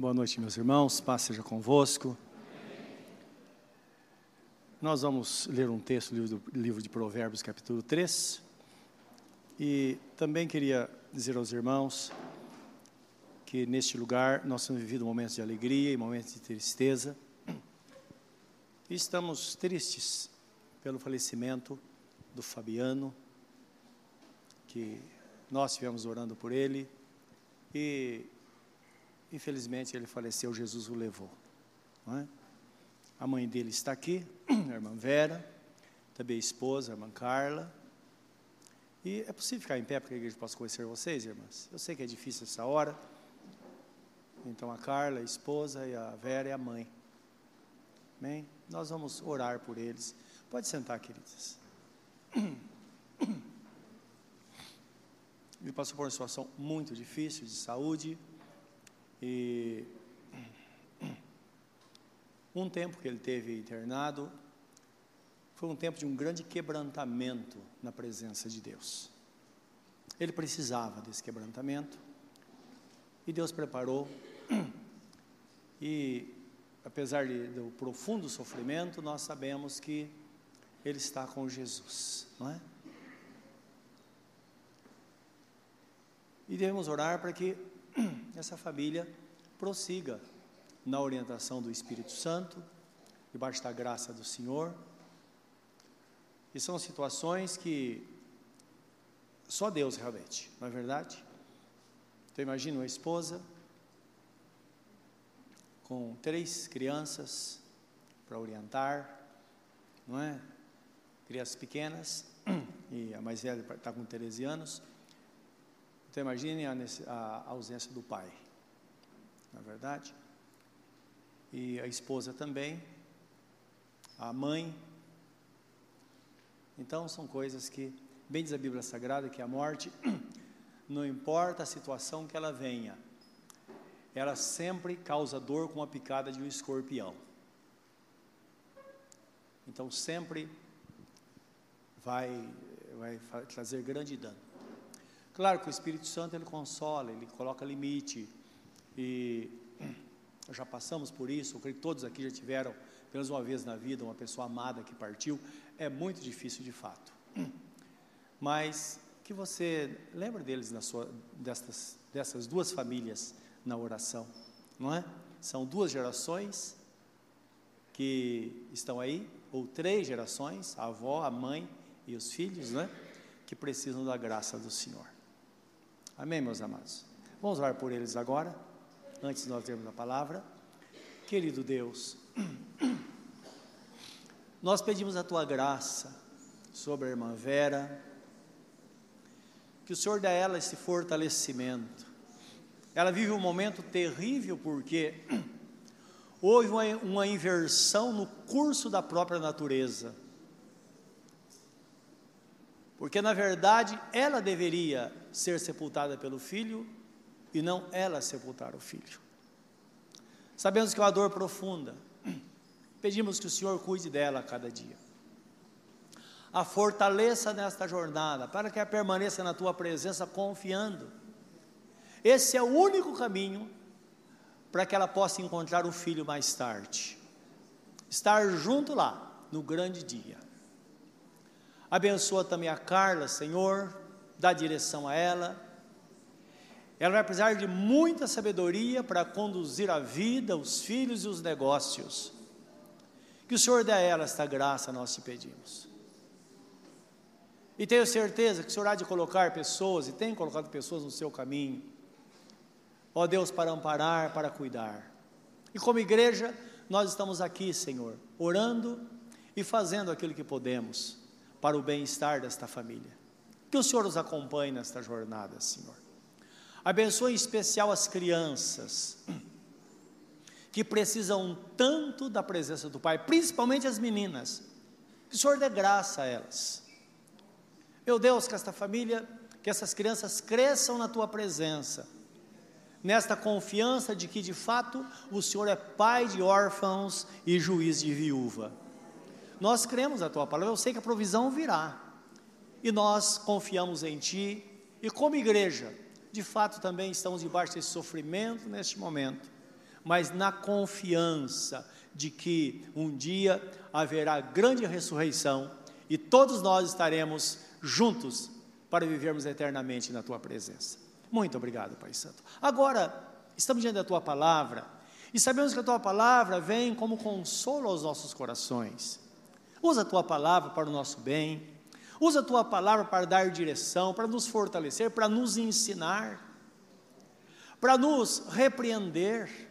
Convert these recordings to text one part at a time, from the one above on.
Boa noite, meus irmãos. Paz seja convosco. Nós vamos ler um texto do livro de Provérbios, capítulo 3. E também queria dizer aos irmãos que neste lugar nós temos vivido momentos de alegria e momentos de tristeza. E estamos tristes pelo falecimento do Fabiano, que nós estivemos orando por ele e infelizmente ele faleceu, Jesus o levou. É? A mãe dele está aqui, a irmã Vera, também a esposa, a irmã Carla. E é possível ficar em pé para que a igreja possa conhecer vocês, irmãs? Eu sei que é difícil essa hora. Então a Carla, a esposa, e a Vera é a mãe. Amém? Nós vamos orar por eles. Pode sentar, queridas. Ele passou por uma situação muito difícil de saúde. E um tempo que ele teve internado foi um tempo de um grande quebrantamento na presença de Deus. Ele precisava desse quebrantamento e Deus preparou. E apesar de, do profundo sofrimento, nós sabemos que ele está com Jesus, não é? E devemos orar para que essa família prossiga na orientação do Espírito Santo, debaixo da graça do Senhor. E são situações que só Deus realmente, não é verdade? Então imagina uma esposa com três crianças para orientar, não é? Crianças pequenas, e a mais velha está com 13 anos. Então imagine a, a ausência do pai, na é verdade? E a esposa também, a mãe. Então são coisas que, bem diz a Bíblia Sagrada, que a morte, não importa a situação que ela venha, ela sempre causa dor com a picada de um escorpião. Então sempre vai, vai trazer grande dano. Claro que o Espírito Santo ele consola, ele coloca limite. E já passamos por isso, eu creio que todos aqui já tiveram, pelo menos uma vez na vida, uma pessoa amada que partiu. É muito difícil de fato. Mas que você lembre deles na sua, dessas, duas famílias na oração, não é? São duas gerações que estão aí, ou três gerações, a avó, a mãe e os filhos, né? Que precisam da graça do Senhor. Amém, meus amados? Vamos orar por eles agora, antes de nós termos a palavra. Querido Deus, nós pedimos a tua graça sobre a irmã Vera, que o Senhor dê a ela esse fortalecimento. Ela vive um momento terrível porque houve uma, uma inversão no curso da própria natureza porque na verdade ela deveria ser sepultada pelo filho e não ela sepultar o filho. Sabemos que é uma dor profunda. Pedimos que o Senhor cuide dela a cada dia. A fortaleça nesta jornada, para que ela permaneça na tua presença confiando. Esse é o único caminho para que ela possa encontrar o filho mais tarde. Estar junto lá, no grande dia. Abençoa também a Carla, Senhor, dá direção a ela. Ela vai precisar de muita sabedoria para conduzir a vida, os filhos e os negócios. Que o Senhor dê a ela esta graça, nós te pedimos. E tenho certeza que o Senhor há de colocar pessoas, e tem colocado pessoas no seu caminho, ó Deus, para amparar, para cuidar. E como igreja, nós estamos aqui, Senhor, orando e fazendo aquilo que podemos para o bem-estar desta família. Que o Senhor os acompanhe nesta jornada, Senhor. Abençoe em especial as crianças que precisam tanto da presença do Pai, principalmente as meninas. Que o Senhor dê graça a elas. Meu Deus, que esta família, que essas crianças cresçam na tua presença, nesta confiança de que de fato o Senhor é pai de órfãos e juiz de viúva. Nós cremos na tua palavra, eu sei que a provisão virá. E nós confiamos em ti. E como igreja, de fato também estamos debaixo desse sofrimento neste momento, mas na confiança de que um dia haverá grande ressurreição e todos nós estaremos juntos para vivermos eternamente na tua presença. Muito obrigado, Pai Santo. Agora, estamos diante da tua palavra e sabemos que a tua palavra vem como consolo aos nossos corações. Usa a tua palavra para o nosso bem, usa a tua palavra para dar direção, para nos fortalecer, para nos ensinar, para nos repreender.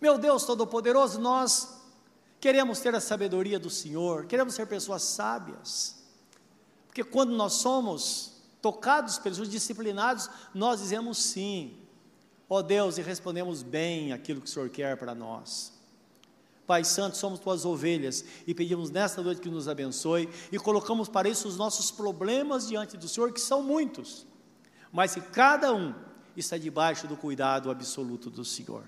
Meu Deus Todo-Poderoso, nós queremos ter a sabedoria do Senhor, queremos ser pessoas sábias, porque quando nós somos tocados pelos disciplinados, nós dizemos sim, ó Deus, e respondemos bem aquilo que o Senhor quer para nós. Pai Santo, somos tuas ovelhas e pedimos nesta noite que nos abençoe e colocamos para isso os nossos problemas diante do Senhor, que são muitos, mas que cada um está debaixo do cuidado absoluto do Senhor.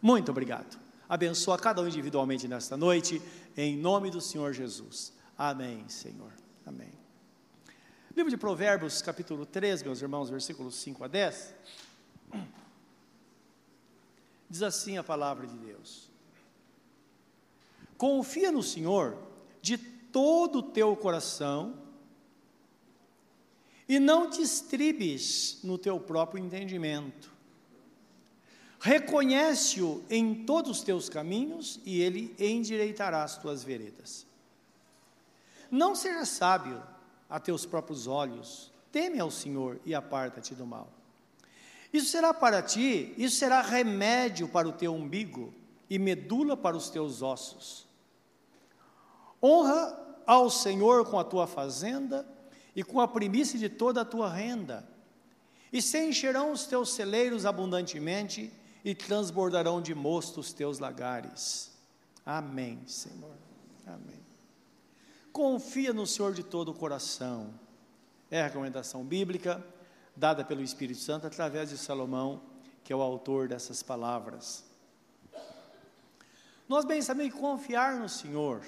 Muito obrigado. Abençoa cada um individualmente nesta noite, em nome do Senhor Jesus. Amém, Senhor. Amém. Livro de Provérbios, capítulo 3, meus irmãos, versículos 5 a 10. Diz assim a palavra de Deus: Confia no Senhor de todo o teu coração e não te estribes no teu próprio entendimento. Reconhece-o em todos os teus caminhos e ele endireitará as tuas veredas. Não seja sábio a teus próprios olhos, teme ao Senhor e aparta-te do mal. Isso será para ti, isso será remédio para o teu umbigo e medula para os teus ossos. Honra ao Senhor com a tua fazenda e com a primícia de toda a tua renda, e se encherão os teus celeiros abundantemente e transbordarão de mosto os teus lagares. Amém, Senhor. Amém. Confia no Senhor de todo o coração. É a recomendação bíblica dada pelo Espírito Santo através de Salomão, que é o autor dessas palavras. Nós bem sabemos que confiar no Senhor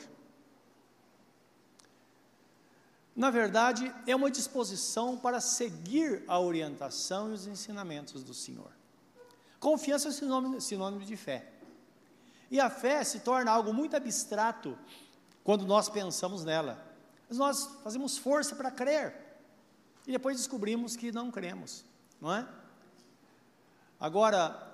na verdade, é uma disposição para seguir a orientação e os ensinamentos do Senhor. Confiança é sinônimo, sinônimo de fé. E a fé se torna algo muito abstrato quando nós pensamos nela. Mas nós fazemos força para crer. E depois descobrimos que não cremos, não é? Agora,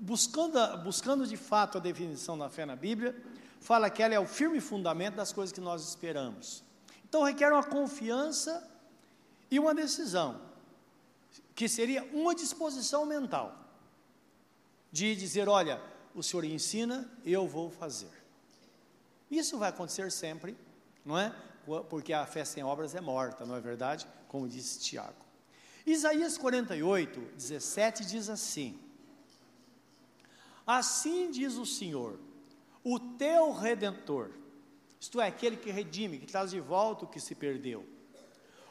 buscando, buscando de fato a definição da fé na Bíblia, fala que ela é o firme fundamento das coisas que nós esperamos. Então requer uma confiança e uma decisão, que seria uma disposição mental, de dizer: olha, o Senhor ensina, eu vou fazer. Isso vai acontecer sempre, não é? Porque a fé sem obras é morta, não é verdade? Como disse Tiago. Isaías 48, 17 diz assim: Assim diz o Senhor, o teu redentor, isto é, aquele que redime, que traz de volta o que se perdeu.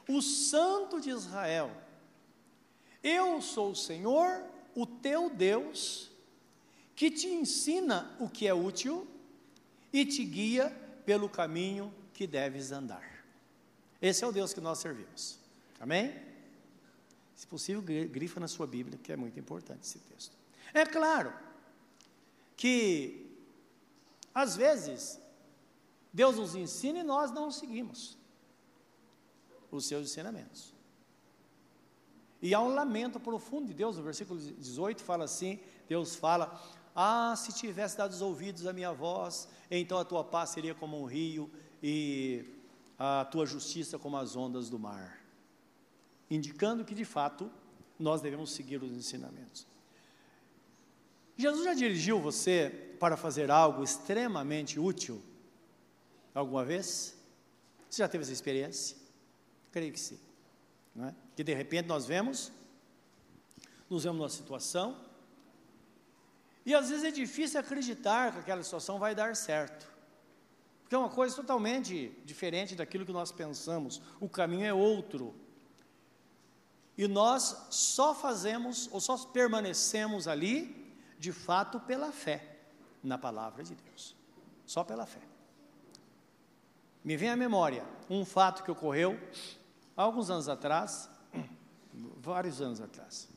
O Santo de Israel, eu sou o Senhor, o teu Deus, que te ensina o que é útil e te guia pelo caminho que deves andar. Esse é o Deus que nós servimos. Amém? Se possível, grifa na sua Bíblia, que é muito importante esse texto. É claro que, às vezes, Deus nos ensina e nós não seguimos os seus ensinamentos. E há um lamento profundo de Deus, no versículo 18 fala assim: Deus fala, ah, se tivesse dado os ouvidos à minha voz, então a tua paz seria como um rio e a tua justiça como as ondas do mar. Indicando que de fato nós devemos seguir os ensinamentos. Jesus já dirigiu você para fazer algo extremamente útil? Alguma vez? Você já teve essa experiência? Creio que sim. Não é? Que de repente nós vemos, nos vemos numa situação, e às vezes é difícil acreditar que aquela situação vai dar certo. Porque é uma coisa totalmente diferente daquilo que nós pensamos. O caminho é outro. E nós só fazemos, ou só permanecemos ali, de fato, pela fé na palavra de Deus. Só pela fé me vem à memória um fato que ocorreu alguns anos atrás, vários anos atrás,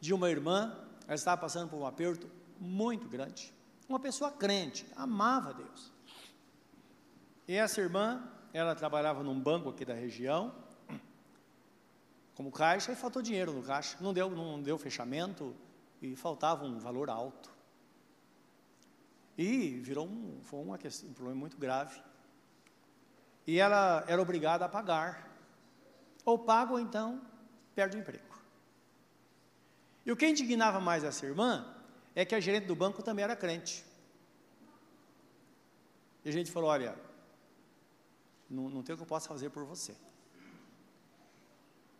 de uma irmã, ela estava passando por um aperto muito grande. Uma pessoa crente, amava Deus. E essa irmã, ela trabalhava num banco aqui da região, como caixa, e faltou dinheiro no caixa. Não deu, não deu fechamento e faltava um valor alto. E virou um, foi uma questão, um problema muito grave. E ela era obrigada a pagar. Ou paga ou então perde o emprego. E o que indignava mais essa irmã é que a gerente do banco também era crente. E a gente falou: olha, não, não tem o que eu possa fazer por você.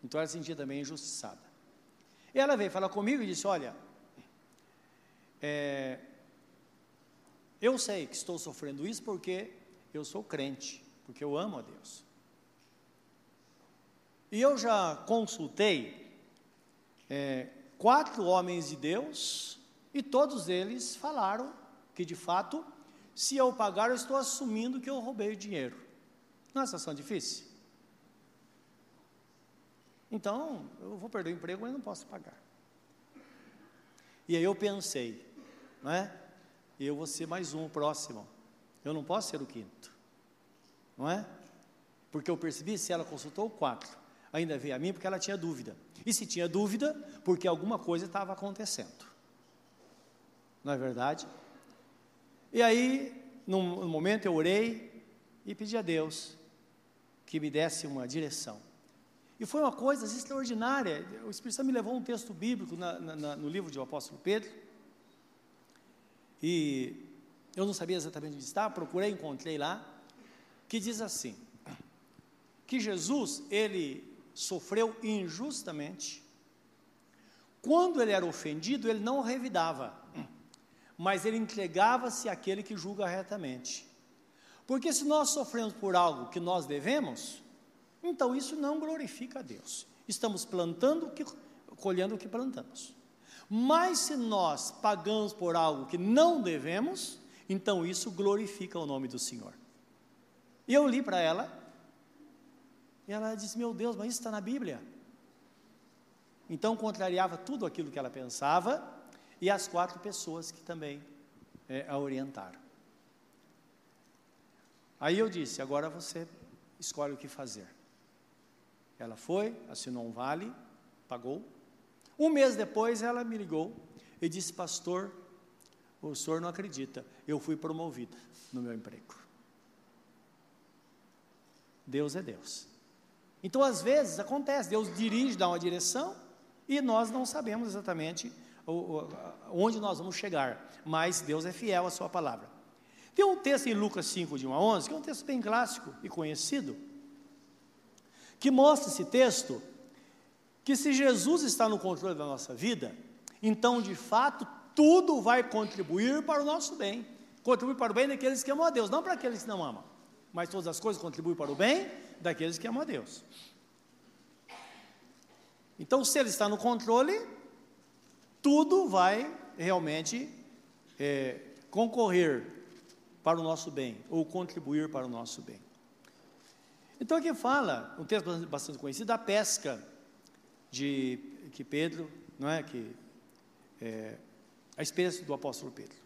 Então ela se sentia também injustiçada. E ela veio falar comigo e disse: Olha, é, eu sei que estou sofrendo isso porque eu sou crente, porque eu amo a Deus. E eu já consultei é, quatro homens de Deus e todos eles falaram que de fato, se eu pagar, eu estou assumindo que eu roubei o dinheiro. Não é uma situação difícil? Então, eu vou perder o emprego, mas não posso pagar. E aí eu pensei, não é? Eu vou ser mais um, o próximo. Eu não posso ser o quinto, não é? Porque eu percebi, se ela consultou quatro, ainda veio a mim porque ela tinha dúvida. E se tinha dúvida, porque alguma coisa estava acontecendo. Não é verdade? E aí, num, num momento eu orei e pedi a Deus que me desse uma direção. E foi uma coisa extraordinária. O Espírito Santo me levou um texto bíblico na, na, no livro do apóstolo Pedro. E eu não sabia exatamente onde estava, procurei, encontrei lá, que diz assim: que Jesus, ele sofreu injustamente. Quando ele era ofendido, ele não revidava, mas ele entregava-se àquele que julga retamente. Porque se nós sofremos por algo que nós devemos, então isso não glorifica a Deus. Estamos plantando o que colhendo o que plantamos. Mas se nós pagamos por algo que não devemos, então isso glorifica o nome do Senhor. E eu li para ela, e ela disse: Meu Deus, mas isso está na Bíblia. Então contrariava tudo aquilo que ela pensava, e as quatro pessoas que também é, a orientaram. Aí eu disse: Agora você escolhe o que fazer. Ela foi, assinou um vale, pagou. Um mês depois ela me ligou e disse: Pastor, o senhor não acredita, eu fui promovida no meu emprego. Deus é Deus. Então, às vezes, acontece, Deus dirige, dá uma direção, e nós não sabemos exatamente onde nós vamos chegar, mas Deus é fiel à sua palavra. Tem um texto em Lucas 5, de 1 a 11, que é um texto bem clássico e conhecido, que mostra esse texto que se Jesus está no controle da nossa vida, então de fato tudo vai contribuir para o nosso bem. Contribui para o bem daqueles que amam a Deus, não para aqueles que não amam. Mas todas as coisas contribuem para o bem daqueles que amam a Deus. Então, se Ele está no controle, tudo vai realmente é, concorrer para o nosso bem, ou contribuir para o nosso bem. Então aqui fala, um texto bastante conhecido, da pesca de que Pedro, não é que é, a experiência do apóstolo Pedro.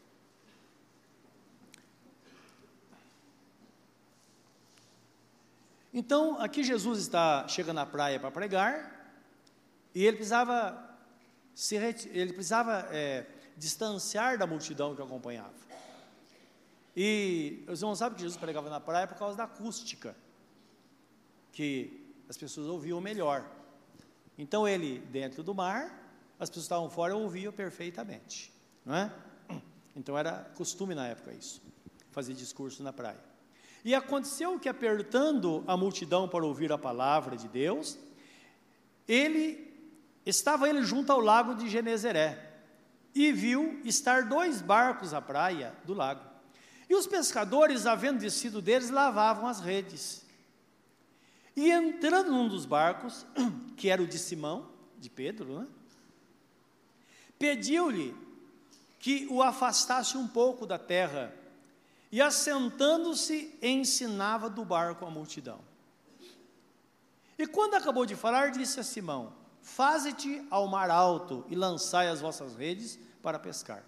Então aqui Jesus está chegando à praia para pregar e ele precisava se ele precisava é, distanciar da multidão que o acompanhava. E os irmãos sabem que Jesus pregava na praia por causa da acústica que as pessoas ouviam melhor. Então ele dentro do mar, as pessoas estavam fora ouviam perfeitamente, não é? Então era costume na época isso, fazer discurso na praia. E aconteceu que apertando a multidão para ouvir a palavra de Deus, ele estava ele junto ao lago de Genezeré e viu estar dois barcos à praia do lago. E os pescadores, havendo descido deles, lavavam as redes. E entrando num dos barcos, que era o de Simão, de Pedro, né? pediu-lhe que o afastasse um pouco da terra, e assentando-se, ensinava do barco a multidão. E quando acabou de falar, disse a Simão: Faze-te ao mar alto e lançai as vossas redes para pescar.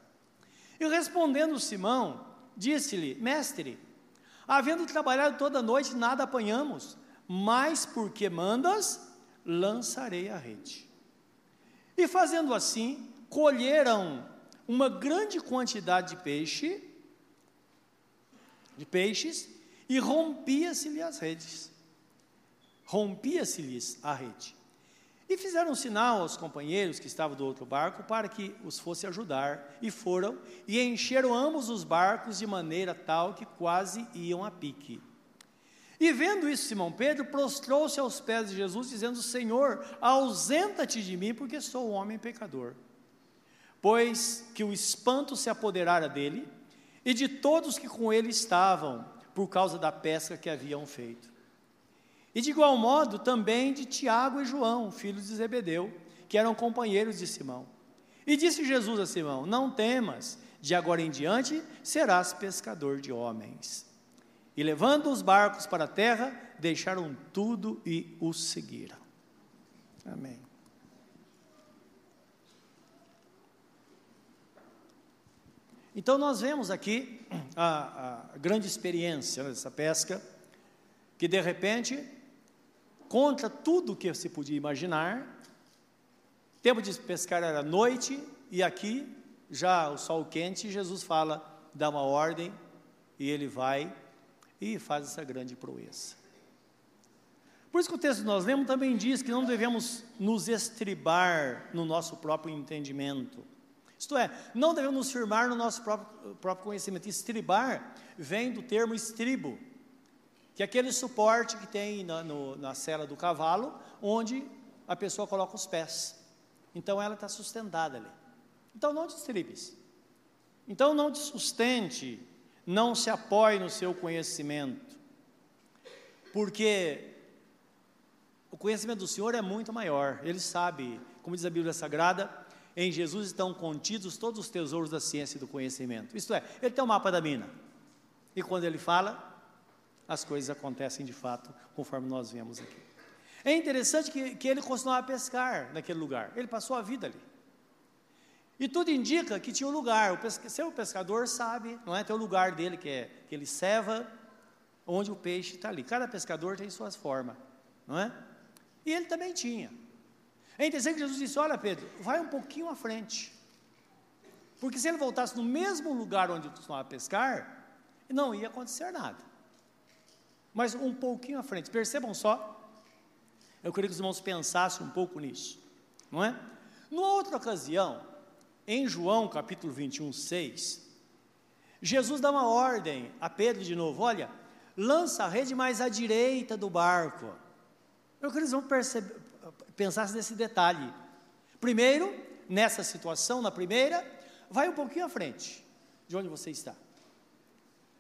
E respondendo Simão, disse-lhe: Mestre, havendo trabalhado toda noite, nada apanhamos, mas porque mandas, lançarei a rede. E fazendo assim, colheram uma grande quantidade de peixe, de peixes, e rompia-se-lhe as redes. Rompia-se-lhes a rede. E fizeram um sinal aos companheiros que estavam do outro barco para que os fosse ajudar, e foram, e encheram ambos os barcos de maneira tal que quase iam a pique. E vendo isso, Simão Pedro prostrou-se aos pés de Jesus, dizendo: Senhor, ausenta-te de mim, porque sou um homem pecador. Pois que o espanto se apoderara dele e de todos que com ele estavam, por causa da pesca que haviam feito. E de igual modo também de Tiago e João, filhos de Zebedeu, que eram companheiros de Simão. E disse Jesus a Simão: Não temas, de agora em diante serás pescador de homens. E levando os barcos para a terra, deixaram tudo e o seguiram. Amém. Então nós vemos aqui a, a grande experiência dessa pesca, que de repente contra tudo que se podia imaginar. Tempo de pescar era noite, e aqui, já o sol quente, Jesus fala, dá uma ordem, e ele vai e faz essa grande proeza. Por isso que o texto que nós lemos também diz que não devemos nos estribar no nosso próprio entendimento. Isto é, não devemos nos firmar no nosso próprio, próprio conhecimento. Estribar vem do termo estribo, que é aquele suporte que tem na, no, na cela do cavalo, onde a pessoa coloca os pés. Então ela está sustentada ali. Então não te estribes. Então não te sustente, não se apoie no seu conhecimento. Porque o conhecimento do Senhor é muito maior. Ele sabe, como diz a Bíblia Sagrada, em Jesus estão contidos todos os tesouros da ciência e do conhecimento. Isto é, ele tem o um mapa da mina. E quando ele fala, as coisas acontecem de fato, conforme nós vemos aqui. É interessante que, que ele continuava a pescar naquele lugar, ele passou a vida ali. E tudo indica que tinha um lugar, o pesca, seu pescador sabe, não é? Tem o lugar dele que, é, que ele ceva, onde o peixe está ali. Cada pescador tem suas formas, não é? E ele também tinha. É interessante que Jesus disse: Olha, Pedro, vai um pouquinho à frente. Porque se ele voltasse no mesmo lugar onde costumava pescar, não ia acontecer nada mas um pouquinho à frente. Percebam só. Eu queria que os irmãos pensassem um pouco nisso, não é? Numa outra ocasião, em João capítulo 21, 6, Jesus dá uma ordem a Pedro de novo: olha, lança a rede mais à direita do barco. Eu que eles vão pensar nesse detalhe. Primeiro, nessa situação, na primeira, vai um pouquinho à frente de onde você está.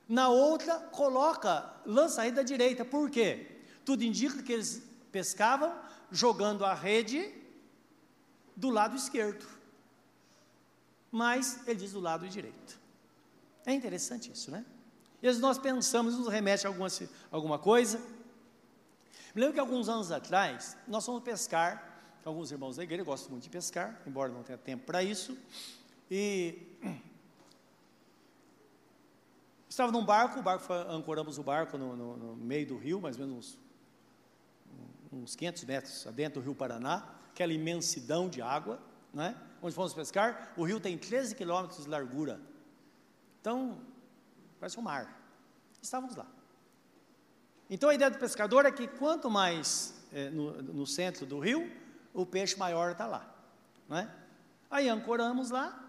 Na outra, coloca, lança a rede da direita. Por quê? Tudo indica que eles pescavam jogando a rede do lado esquerdo. Mas ele diz do lado direito. É interessante isso, né? E nós pensamos, nos remete a alguma, alguma coisa. Me lembro que alguns anos atrás, nós fomos pescar, alguns irmãos da igreja gostam muito de pescar, embora não tenha tempo para isso, e Estava num barco, o barco foi, ancoramos o barco no, no, no, meio do rio, mais ou menos uns, uns 500 metros dentro do rio Paraná, aquela imensidão de água, né? Onde fomos pescar. O rio tem 13 quilômetros de largura. Então, parece um mar. Estávamos lá. Então a ideia do pescador é que quanto mais é, no, no, centro do rio, o peixe maior está lá. Né? Aí ancoramos lá,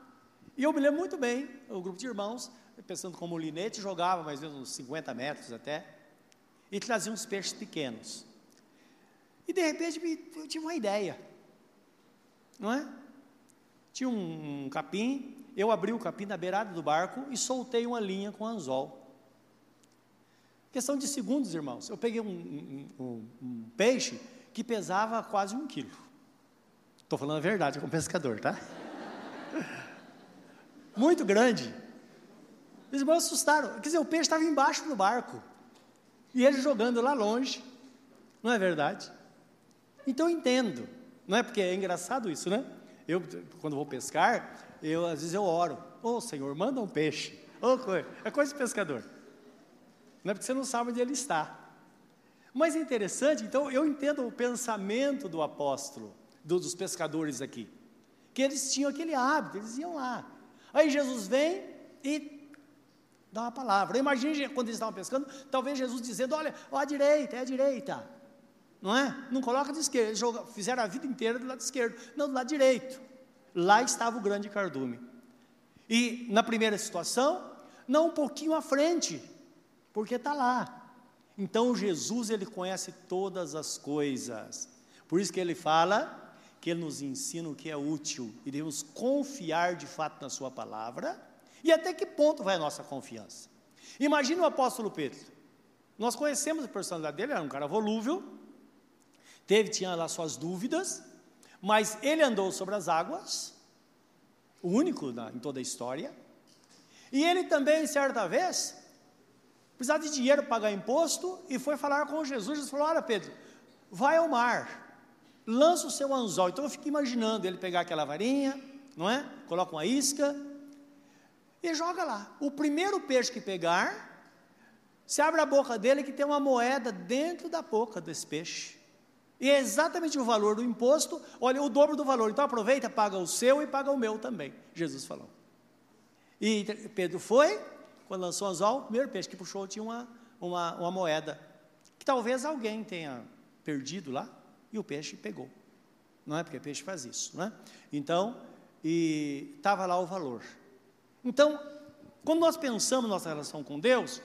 e eu me lembro muito bem, o grupo de irmãos, pensando como linete, jogava mais ou menos uns 50 metros até, e trazia uns peixes pequenos. E de repente eu tive uma ideia, não é? Tinha um, um capim, eu abri o capim na beirada do barco e soltei uma linha com anzol. Questão de segundos, irmãos. Eu peguei um, um, um peixe que pesava quase um quilo. Estou falando a verdade como pescador, tá? Muito grande. Os irmãos assustaram. Quer dizer, o peixe estava embaixo do barco. E ele jogando lá longe. Não é verdade? então eu entendo, não é porque é engraçado isso, né? Eu, quando vou pescar, eu às vezes eu oro, ô oh, Senhor, manda um peixe, oh, é coisa de pescador, não é porque você não sabe onde ele está. Mas é interessante, então eu entendo o pensamento do apóstolo, do, dos pescadores aqui, que eles tinham aquele hábito, eles iam lá. Aí Jesus vem e dá uma palavra. Imagine quando eles estavam pescando, talvez Jesus dizendo: Olha, ó, à direita, é à direita. Não é? Não coloca de esquerda. Eles fizeram a vida inteira do lado esquerdo. Não, do lado direito. Lá estava o grande cardume. E na primeira situação, não um pouquinho à frente, porque está lá. Então Jesus ele conhece todas as coisas. Por isso que ele fala que ele nos ensina o que é útil e devemos confiar de fato na sua palavra. E até que ponto vai a nossa confiança? Imagina o apóstolo Pedro. Nós conhecemos a personalidade dele, era um cara volúvel, teve, tinha lá suas dúvidas, mas ele andou sobre as águas, o único na, em toda a história. E ele também, certa vez, precisava de dinheiro para pagar imposto e foi falar com Jesus. Jesus falou: Olha, Pedro, vai ao mar, lança o seu anzol. Então eu fico imaginando ele pegar aquela varinha, não é? Coloca uma isca e joga lá. O primeiro peixe que pegar, se abre a boca dele que tem uma moeda dentro da boca desse peixe. E é exatamente o valor do imposto, olha, o dobro do valor. Então aproveita, paga o seu e paga o meu também. Jesus falou. E Pedro foi, quando lançou o anzol, o primeiro peixe que puxou tinha uma, uma, uma moeda, que talvez alguém tenha perdido lá, e o peixe pegou. Não é porque peixe faz isso, não é? Então, e estava lá o valor. Então, quando nós pensamos nossa relação com Deus,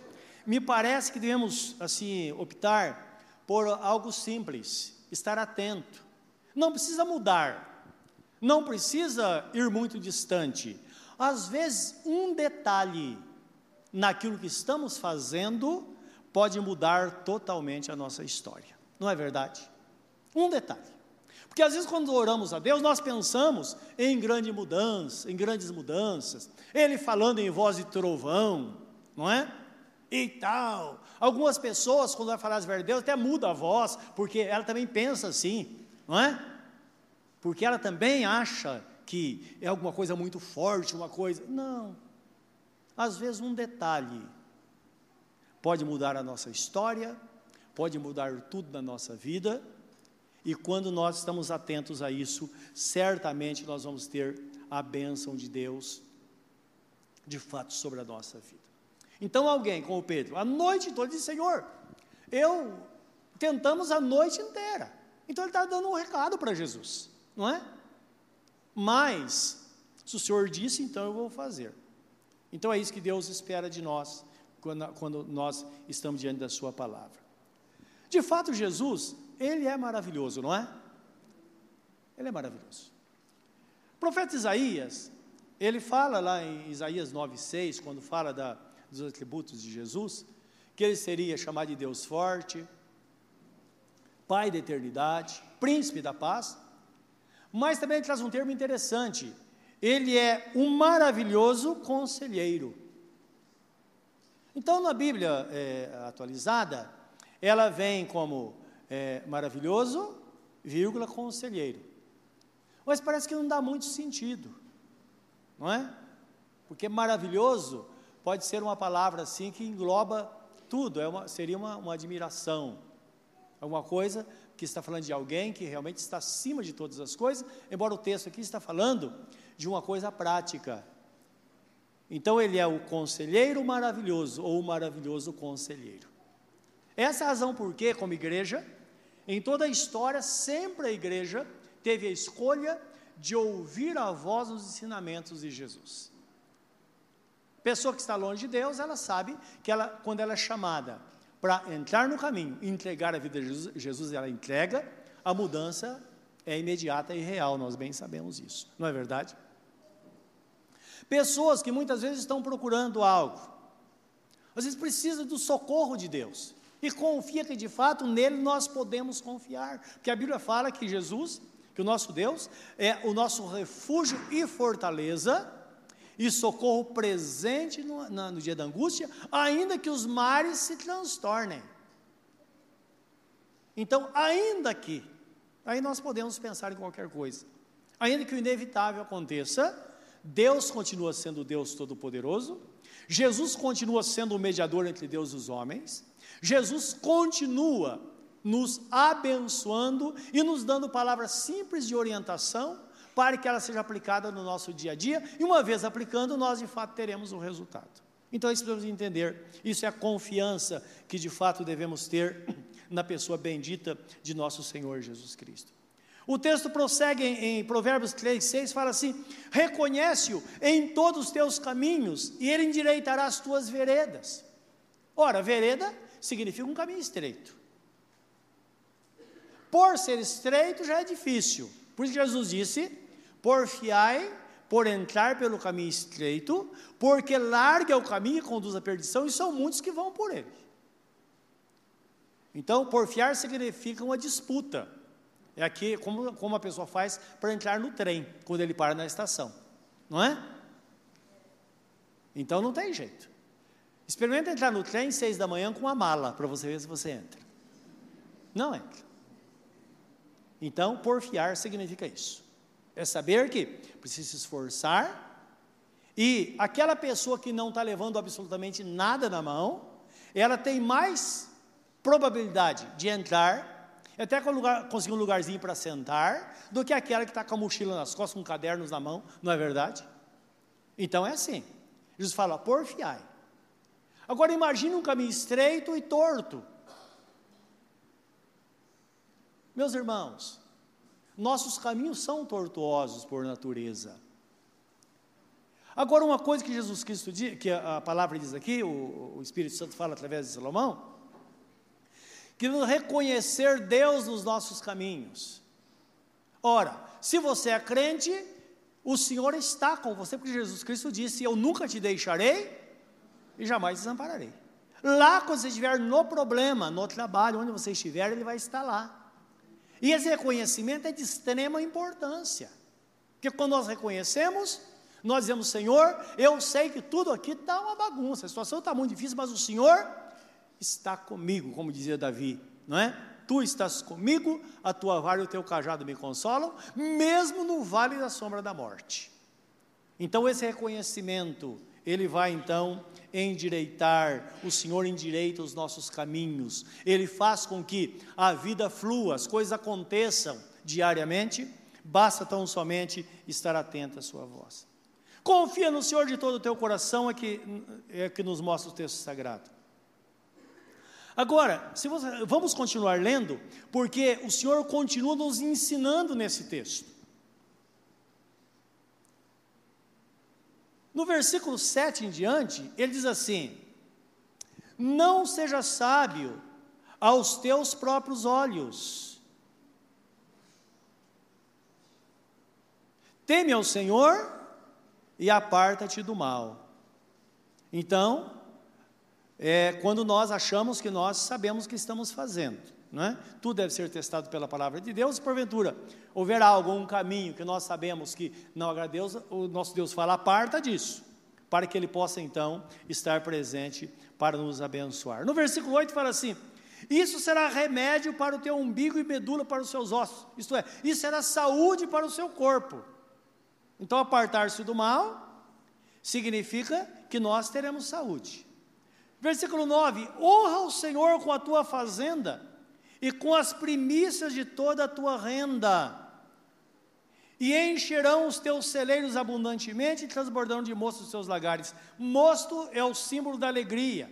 me parece que devemos assim optar por algo simples, estar atento. Não precisa mudar, não precisa ir muito distante. Às vezes, um detalhe naquilo que estamos fazendo pode mudar totalmente a nossa história. Não é verdade? Um detalhe. Porque às vezes quando oramos a Deus, nós pensamos em grande mudança, em grandes mudanças. Ele falando em voz de trovão, não é? E tal. Algumas pessoas, quando vai falar as verdades, Deus até muda a voz, porque ela também pensa assim, não é? Porque ela também acha que é alguma coisa muito forte, uma coisa. Não. Às vezes, um detalhe pode mudar a nossa história, pode mudar tudo na nossa vida, e quando nós estamos atentos a isso, certamente nós vamos ter a bênção de Deus de fato sobre a nossa vida. Então, alguém como Pedro, a noite toda, disse: Senhor, eu tentamos a noite inteira. Então, ele está dando um recado para Jesus, não é? Mas, se o Senhor disse, então eu vou fazer. Então é isso que Deus espera de nós quando, quando nós estamos diante da Sua palavra. De fato, Jesus, Ele é maravilhoso, não é? Ele é maravilhoso. O profeta Isaías, ele fala lá em Isaías 9,6, quando fala da, dos atributos de Jesus, que ele seria chamado de Deus forte, Pai da eternidade, Príncipe da paz, mas também ele traz um termo interessante, ele é um maravilhoso conselheiro. Então, na Bíblia é, atualizada, ela vem como é, maravilhoso, vírgula, conselheiro. Mas parece que não dá muito sentido, não é? Porque maravilhoso pode ser uma palavra assim que engloba tudo, é uma, seria uma, uma admiração, alguma coisa que está falando de alguém que realmente está acima de todas as coisas, embora o texto aqui está falando de uma coisa prática. Então ele é o conselheiro maravilhoso ou o maravilhoso conselheiro. Essa é a razão por que, como igreja, em toda a história, sempre a igreja teve a escolha de ouvir a voz dos ensinamentos de Jesus. Pessoa que está longe de Deus, ela sabe que ela, quando ela é chamada para entrar no caminho, entregar a vida de Jesus, Jesus ela entrega, a mudança é imediata e real, nós bem sabemos isso, não é verdade? Pessoas que muitas vezes estão procurando algo, às vezes precisa do socorro de Deus e confia que de fato nele nós podemos confiar, porque a Bíblia fala que Jesus, que o nosso Deus é o nosso refúgio e fortaleza e socorro presente no, no dia da angústia, ainda que os mares se transtornem. Então, ainda que Aí nós podemos pensar em qualquer coisa. Ainda que o inevitável aconteça, Deus continua sendo Deus Todo-Poderoso, Jesus continua sendo o mediador entre Deus e os homens, Jesus continua nos abençoando e nos dando palavras simples de orientação para que ela seja aplicada no nosso dia a dia, e uma vez aplicando, nós de fato teremos um resultado. Então, isso precisamos entender. Isso é a confiança que de fato devemos ter na pessoa bendita de nosso Senhor Jesus Cristo. O texto prossegue em, em Provérbios 3, 6, fala assim: reconhece-o em todos os teus caminhos, e ele endireitará as tuas veredas. Ora, vereda significa um caminho estreito. Por ser estreito já é difícil. Por isso Jesus disse: porfiai por entrar pelo caminho estreito, porque larga é o caminho e conduz à perdição, e são muitos que vão por ele. Então, porfiar significa uma disputa. É aqui como, como a pessoa faz para entrar no trem, quando ele para na estação. Não é? Então não tem jeito. Experimenta entrar no trem seis da manhã com uma mala, para você ver se você entra. Não entra. Então, porfiar significa isso. É saber que precisa se esforçar e aquela pessoa que não está levando absolutamente nada na mão, ela tem mais probabilidade de entrar, até conseguir um lugarzinho para sentar, do que aquela que está com a mochila nas costas, com cadernos na mão, não é verdade? Então é assim. Jesus fala, porfiai. Agora imagine um caminho estreito e torto. Meus irmãos, nossos caminhos são tortuosos por natureza. Agora, uma coisa que Jesus Cristo diz, que a palavra diz aqui, o, o Espírito Santo fala através de Salomão, que reconhecer Deus nos nossos caminhos. Ora, se você é crente, o Senhor está com você, porque Jesus Cristo disse: Eu nunca te deixarei e jamais desampararei. Lá, quando você estiver no problema, no trabalho, onde você estiver, Ele vai estar lá. E esse reconhecimento é de extrema importância. Porque quando nós reconhecemos, nós dizemos, Senhor, eu sei que tudo aqui está uma bagunça, a situação está muito difícil, mas o Senhor está comigo, como dizia Davi, não é? Tu estás comigo, a tua vara e o teu cajado me consolam, mesmo no vale da sombra da morte. Então, esse reconhecimento, ele vai então endireitar, o Senhor endireita os nossos caminhos, Ele faz com que a vida flua, as coisas aconteçam diariamente, basta tão somente estar atento à Sua voz. Confia no Senhor de todo o teu coração, é que, é que nos mostra o texto sagrado. Agora, você, vamos continuar lendo, porque o Senhor continua nos ensinando nesse texto. No versículo 7 em diante, ele diz assim: Não seja sábio aos teus próprios olhos. Teme ao Senhor e aparta-te do mal. Então, é quando nós achamos que nós sabemos o que estamos fazendo. Não é? Tudo deve ser testado pela palavra de Deus, porventura houver algo, um caminho que nós sabemos que não agrada a Deus, o nosso Deus fala, aparta disso, para que Ele possa então estar presente para nos abençoar. No versículo 8 fala assim: Isso será remédio para o teu umbigo e medula para os seus ossos, isto é, isso será saúde para o seu corpo. Então, apartar-se do mal significa que nós teremos saúde. Versículo 9: Honra o Senhor com a tua fazenda e com as primícias de toda a tua renda. E encherão os teus celeiros abundantemente, e transbordarão de mosto os seus lagares. Mosto é o símbolo da alegria,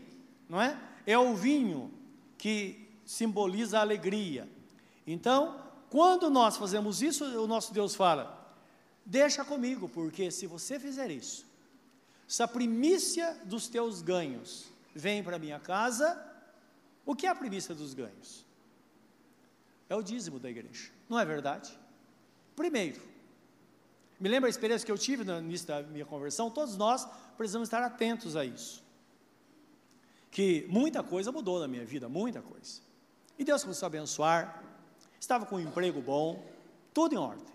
não é? É o vinho que simboliza a alegria. Então, quando nós fazemos isso, o nosso Deus fala: Deixa comigo, porque se você fizer isso, se a primícia dos teus ganhos vem para minha casa, o que é a primícia dos ganhos? É o dízimo da igreja. Não é verdade? Primeiro, me lembra a experiência que eu tive no início da minha conversão? Todos nós precisamos estar atentos a isso. Que muita coisa mudou na minha vida, muita coisa. E Deus começou a abençoar, estava com um emprego bom, tudo em ordem.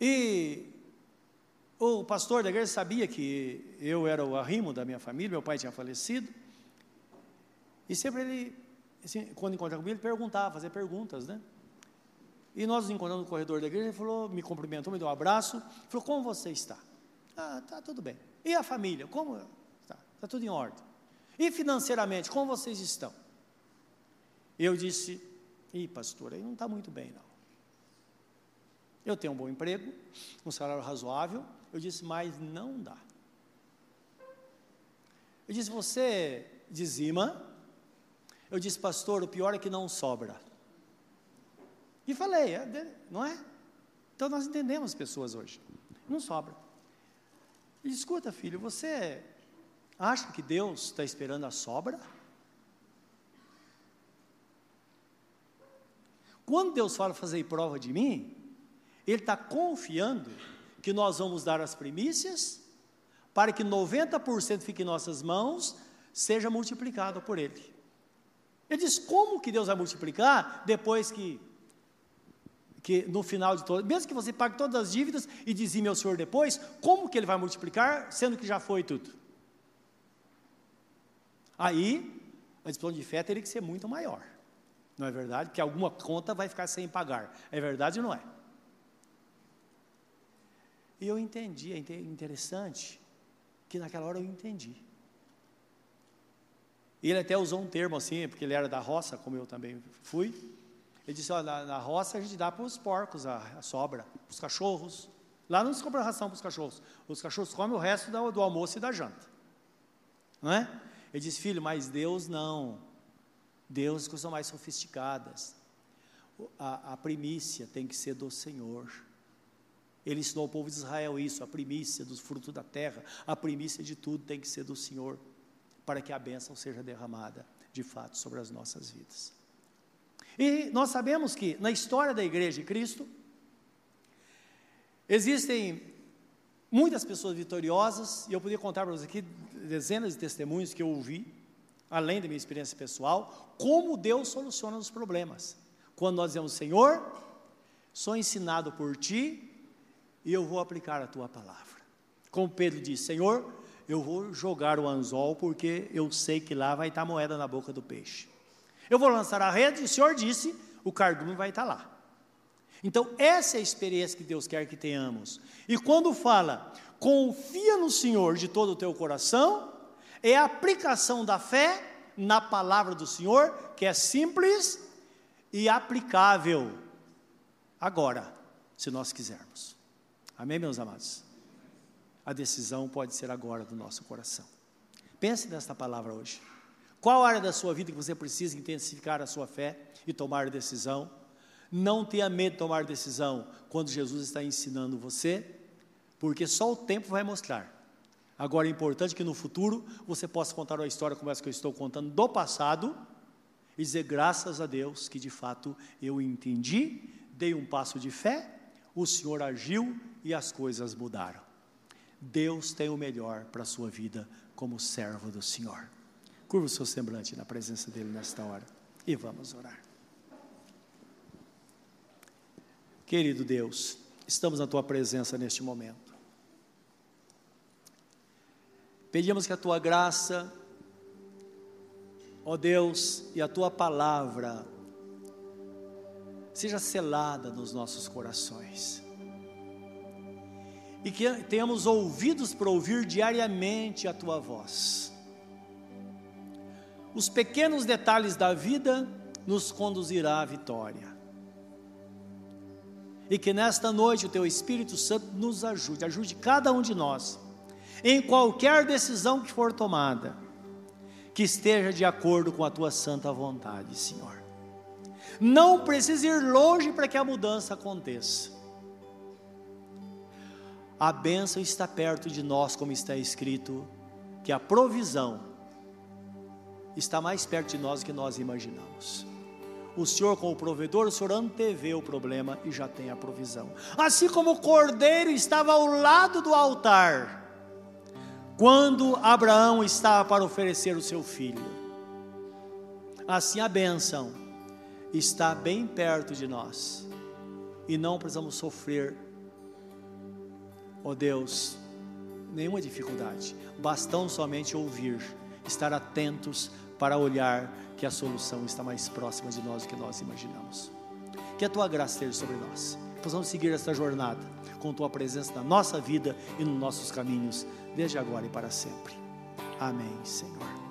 E o pastor da igreja sabia que eu era o arrimo da minha família, meu pai tinha falecido, e sempre ele quando encontrava comigo, ele perguntava, fazia perguntas, né? E nós nos encontramos no corredor da igreja, ele falou, me cumprimentou, me deu um abraço, falou, como você está? Ah, tá tudo bem. E a família, como está? Está tudo em ordem. E financeiramente, como vocês estão? Eu disse, ih, pastor, aí não está muito bem, não. Eu tenho um bom emprego, um salário razoável. Eu disse, mas não dá. Eu disse, você dizima? Eu disse, pastor, o pior é que não sobra. E falei, é, não é? Então nós entendemos pessoas hoje. Não sobra. E escuta, filho, você acha que Deus está esperando a sobra? Quando Deus fala fazer prova de mim, Ele está confiando que nós vamos dar as primícias para que 90% fique em nossas mãos, seja multiplicado por Ele. Ele diz: como que Deus vai multiplicar depois que, que no final de todo, mesmo que você pague todas as dívidas e dizime ao Senhor depois, como que Ele vai multiplicar, sendo que já foi tudo? Aí, a disciplina de fé teria que ser muito maior. Não é verdade? Porque alguma conta vai ficar sem pagar. É verdade ou não é? E eu entendi, é interessante que naquela hora eu entendi. Ele até usou um termo assim, porque ele era da roça, como eu também fui. Ele disse: na, na roça a gente dá para os porcos a, a sobra, para os cachorros. Lá não se compra ração para os cachorros. Os cachorros comem o resto do, do almoço e da janta. Não é? Ele disse: filho, mas Deus não. Deus coisas mais sofisticadas. A, a primícia tem que ser do Senhor. Ele ensinou ao povo de Israel isso, a primícia dos frutos da terra, a primícia de tudo tem que ser do Senhor, para que a bênção seja derramada, de fato, sobre as nossas vidas. E nós sabemos que na história da igreja de Cristo, existem muitas pessoas vitoriosas, e eu poderia contar para vocês aqui dezenas de testemunhos que eu ouvi, além da minha experiência pessoal, como Deus soluciona os problemas. Quando nós dizemos, Senhor, sou ensinado por Ti, e eu vou aplicar a tua palavra. Como Pedro disse: Senhor, eu vou jogar o anzol porque eu sei que lá vai estar moeda na boca do peixe. Eu vou lançar a rede, o Senhor disse: o cardume vai estar lá. Então, essa é a experiência que Deus quer que tenhamos. E quando fala, confia no Senhor de todo o teu coração, é a aplicação da fé na palavra do Senhor, que é simples e aplicável agora, se nós quisermos. Amém, meus amados? A decisão pode ser agora do nosso coração. Pense nesta palavra hoje. Qual área da sua vida que você precisa intensificar a sua fé e tomar decisão? Não tenha medo de tomar decisão quando Jesus está ensinando você, porque só o tempo vai mostrar. Agora é importante que no futuro você possa contar uma história como essa que eu estou contando do passado e dizer graças a Deus que de fato eu entendi, dei um passo de fé, o Senhor agiu e as coisas mudaram. Deus tem o melhor para a sua vida como servo do Senhor. Curva o seu semblante na presença dEle nesta hora e vamos orar. Querido Deus, estamos na tua presença neste momento. Pedimos que a tua graça, ó Deus, e a tua palavra seja selada nos nossos corações e que tenhamos ouvidos para ouvir diariamente a tua voz. Os pequenos detalhes da vida nos conduzirá à vitória. E que nesta noite o teu Espírito Santo nos ajude, ajude cada um de nós, em qualquer decisão que for tomada, que esteja de acordo com a tua santa vontade, Senhor. Não precisa ir longe para que a mudança aconteça a bênção está perto de nós, como está escrito, que a provisão está mais perto de nós do que nós imaginamos. O Senhor, como provedor, o Senhor antevê o problema e já tem a provisão. Assim como o cordeiro estava ao lado do altar, quando Abraão estava para oferecer o seu filho, assim a bênção está bem perto de nós e não precisamos sofrer ó oh Deus, nenhuma dificuldade, bastão somente ouvir, estar atentos para olhar que a solução está mais próxima de nós do que nós imaginamos. Que a tua graça esteja sobre nós. Possamos seguir esta jornada com tua presença na nossa vida e nos nossos caminhos, desde agora e para sempre. Amém, Senhor.